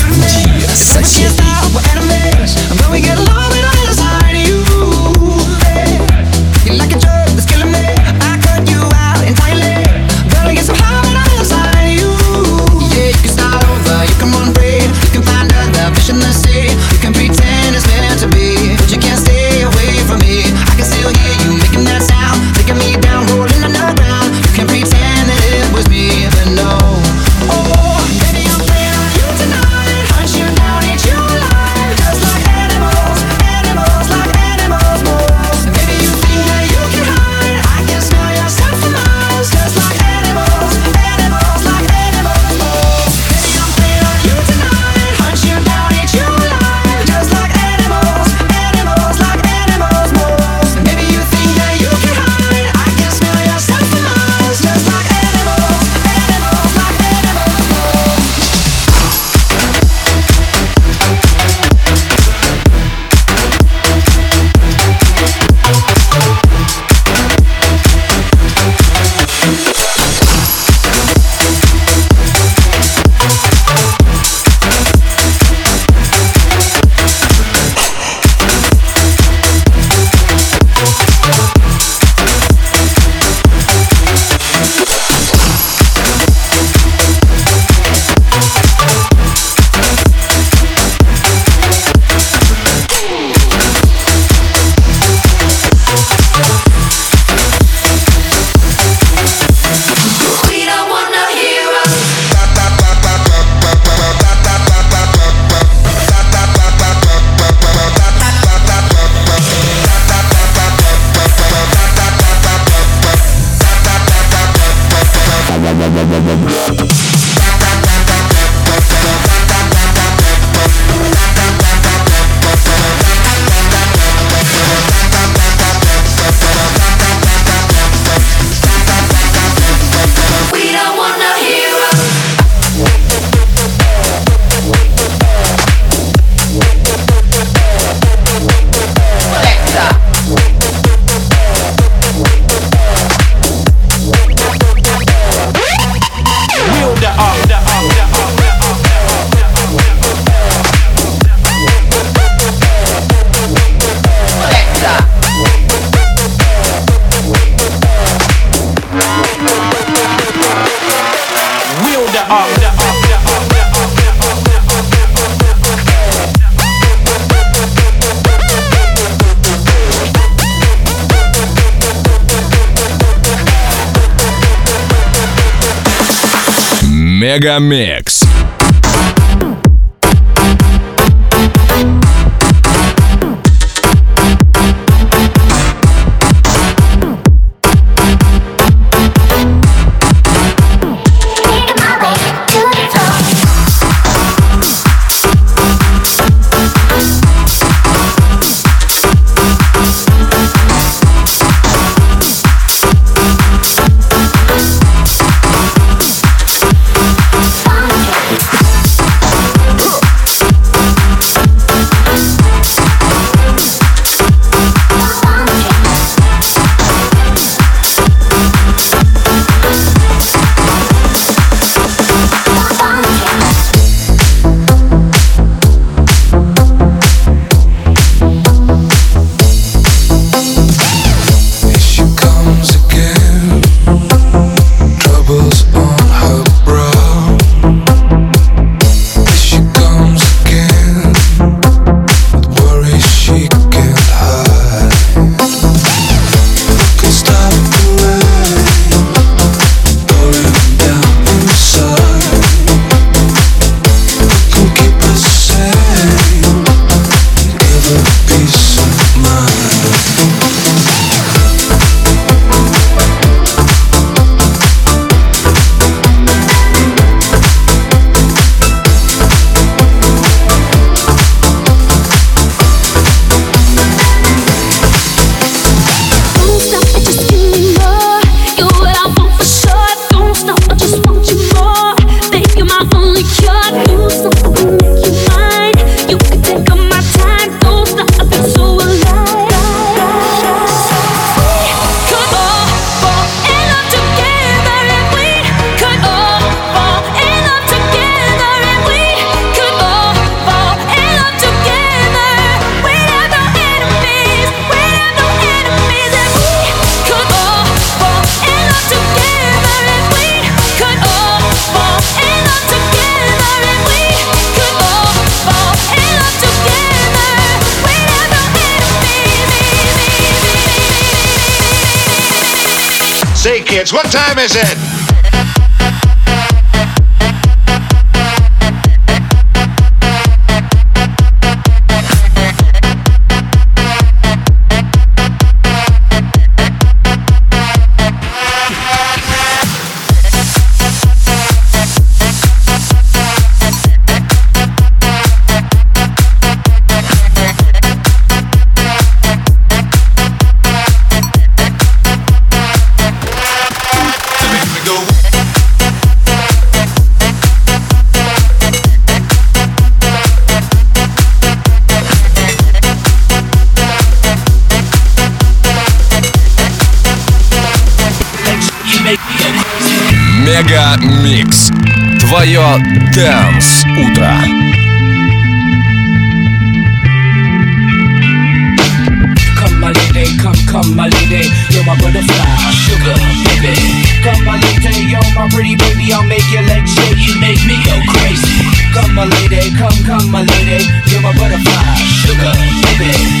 Vous dire, ça c'est. Мегамикс. you what I'm kids. What time is it? Твое Дэнс Утро. Come my lady, come, come my lady, you're my butterfly, sugar, baby. Come my lady, you're my pretty baby, I'll make your legs shake, you make me go crazy. Come my lady, come, come my lady, you're my butterfly, sugar, baby.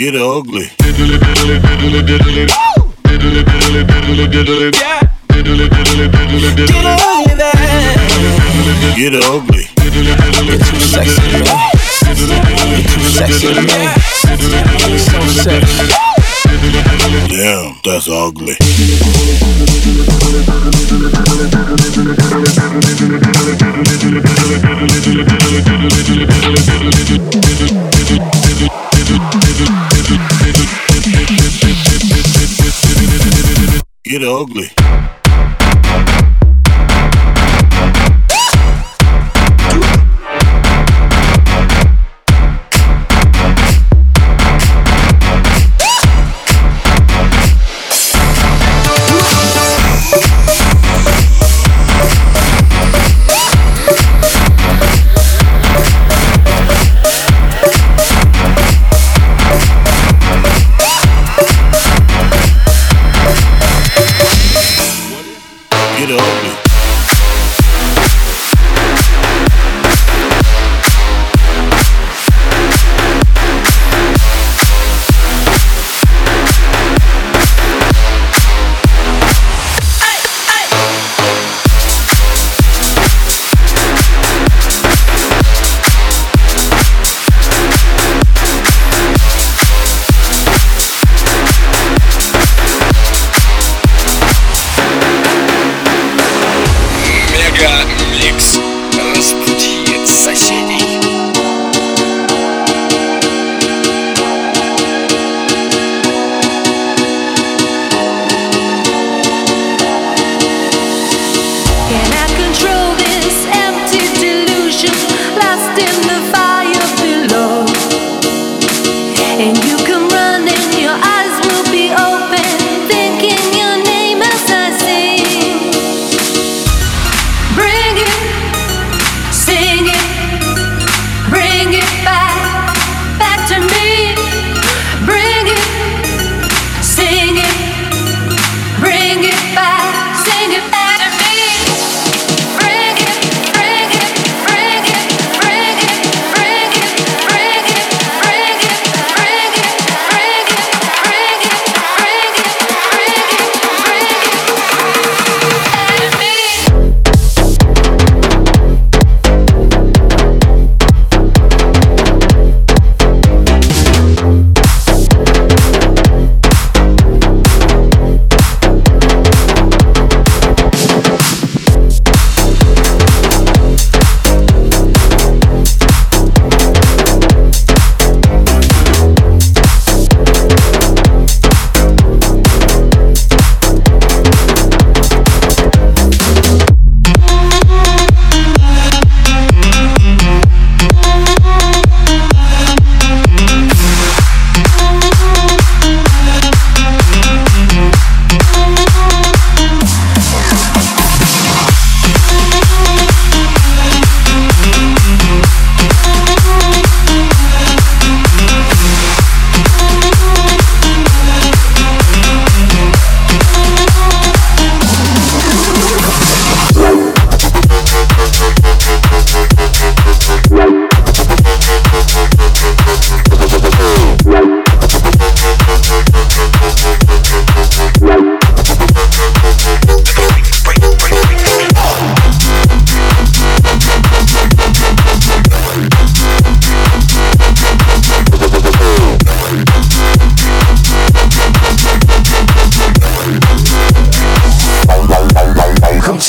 Get ugly. Yeah. Get over that. Get ugly. Too sexy me. You're too sexy me. So sexy. Damn, that's ugly.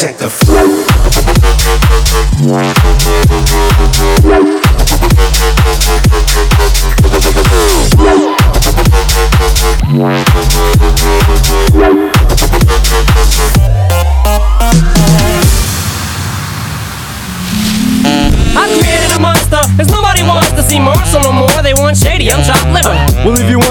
check the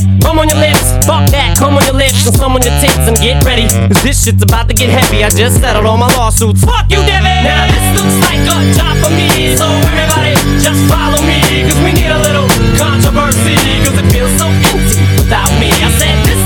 dip, come on your lips, fuck that, come on your lips and some on your tits and get ready. Cause this shit's about to get heavy. I just settled all my lawsuits. Fuck you, Debbie! Now this looks like a job for me, so everybody just follow me. Cause we need a little controversy, cause it feels so empty without me. I said this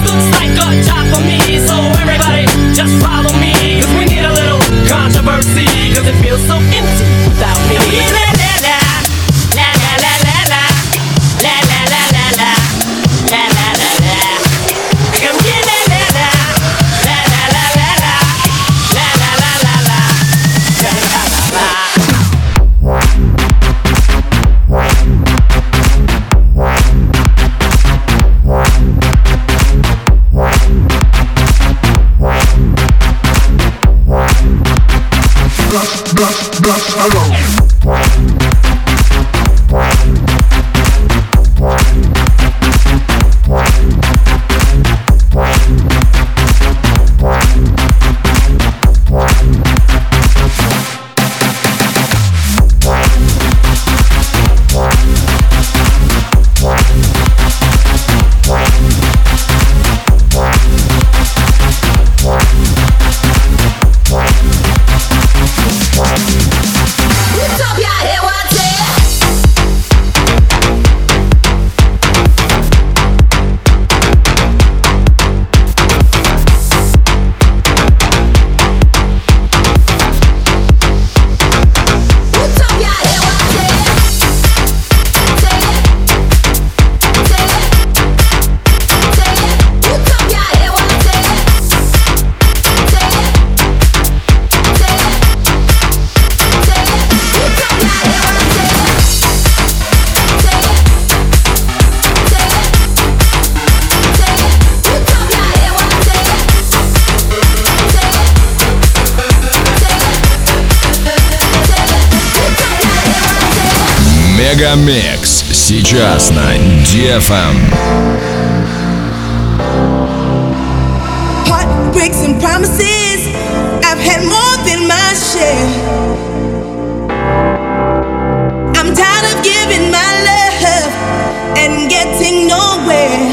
Мегамикс сейчас на DFM. Heartbreaks and promises, I've had more than my share. I'm tired of giving my love and getting nowhere,